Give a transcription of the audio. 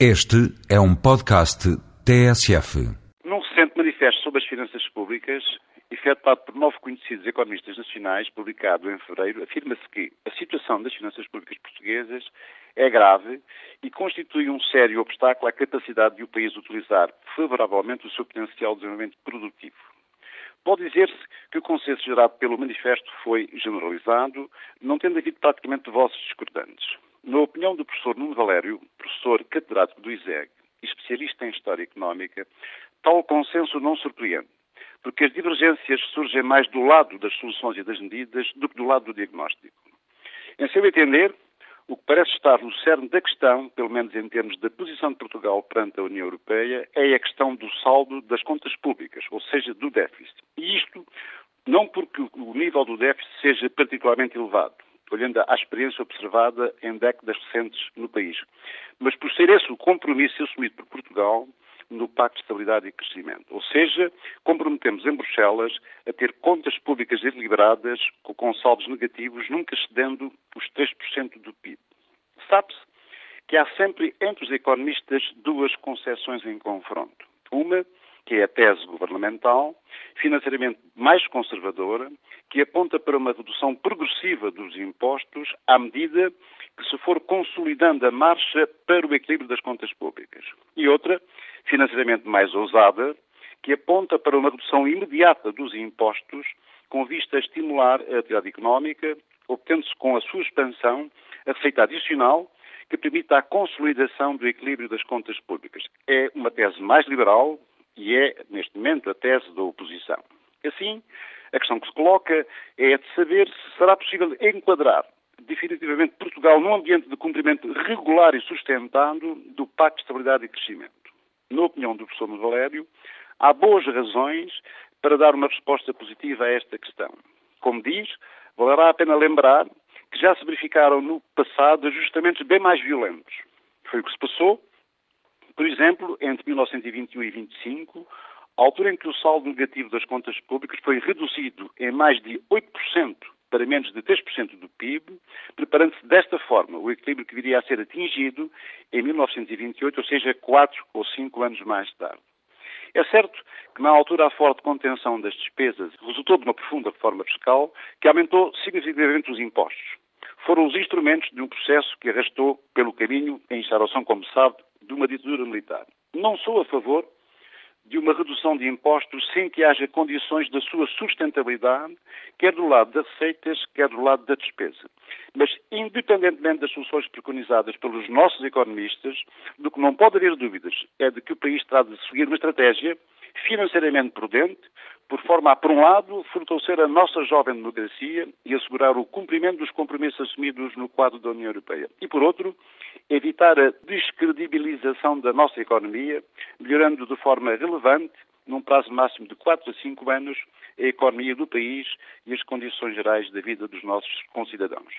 Este é um podcast TSF. Num recente manifesto sobre as finanças públicas, efetuado por nove conhecidos economistas nacionais, publicado em fevereiro, afirma-se que a situação das finanças públicas portuguesas é grave e constitui um sério obstáculo à capacidade de o país utilizar favoravelmente o seu potencial de desenvolvimento produtivo. Pode dizer-se que o consenso gerado pelo manifesto foi generalizado, não tendo havido praticamente vozes discordantes. Na opinião do professor Nuno Valério, professor catedrático do ISEG especialista em História Económica, tal consenso não surpreende, porque as divergências surgem mais do lado das soluções e das medidas do que do lado do diagnóstico. Em seu entender, o que parece estar no cerne da questão, pelo menos em termos da posição de Portugal perante a União Europeia, é a questão do saldo das contas públicas, ou seja, do déficit. E isto não porque o nível do déficit seja particularmente elevado, olhando à experiência observada em décadas recentes no país. Mas por ser esse o compromisso assumido por Portugal no Pacto de Estabilidade e Crescimento. Ou seja, comprometemos em Bruxelas a ter contas públicas equilibradas com saldos negativos, nunca excedendo os 3% do PIB. Sabe-se que há sempre entre os economistas duas concepções em confronto. Uma que é a tese governamental, financeiramente mais conservadora, que aponta para uma redução progressiva dos impostos à medida que se for consolidando a marcha para o equilíbrio das contas públicas. E outra, financeiramente mais ousada, que aponta para uma redução imediata dos impostos com vista a estimular a atividade económica, obtendo-se com a sua expansão a receita adicional que permita a consolidação do equilíbrio das contas públicas. É uma tese mais liberal, e é, neste momento, a tese da oposição. Assim, a questão que se coloca é de saber se será possível enquadrar definitivamente Portugal num ambiente de cumprimento regular e sustentado do Pacto de Estabilidade e Crescimento. Na opinião do professor Valério, há boas razões para dar uma resposta positiva a esta questão. Como diz, valerá a pena lembrar que já se verificaram no passado ajustamentos bem mais violentos. Foi o que se passou exemplo, entre 1921 e 25, a altura em que o saldo negativo das contas públicas foi reduzido em mais de 8% para menos de 3% do PIB, preparando-se desta forma o equilíbrio que viria a ser atingido em 1928, ou seja, quatro ou cinco anos mais tarde. É certo que, na altura, a forte contenção das despesas resultou de uma profunda reforma fiscal que aumentou significativamente os impostos. Foram os instrumentos de um processo que arrastou pelo caminho a instalação, como sabe, de uma ditadura militar. Não sou a favor de uma redução de impostos sem que haja condições da sua sustentabilidade, quer do lado das receitas, quer do lado da despesa. Mas, independentemente das soluções preconizadas pelos nossos economistas, do que não pode haver dúvidas é de que o país terá de seguir uma estratégia financeiramente prudente, por forma a, por um lado, fortalecer a nossa jovem democracia e assegurar o cumprimento dos compromissos assumidos no quadro da União Europeia. E, por outro, evitar a descredibilização da nossa economia, melhorando de forma relevante, num prazo máximo de 4 a 5 anos, a economia do país e as condições gerais da vida dos nossos concidadãos.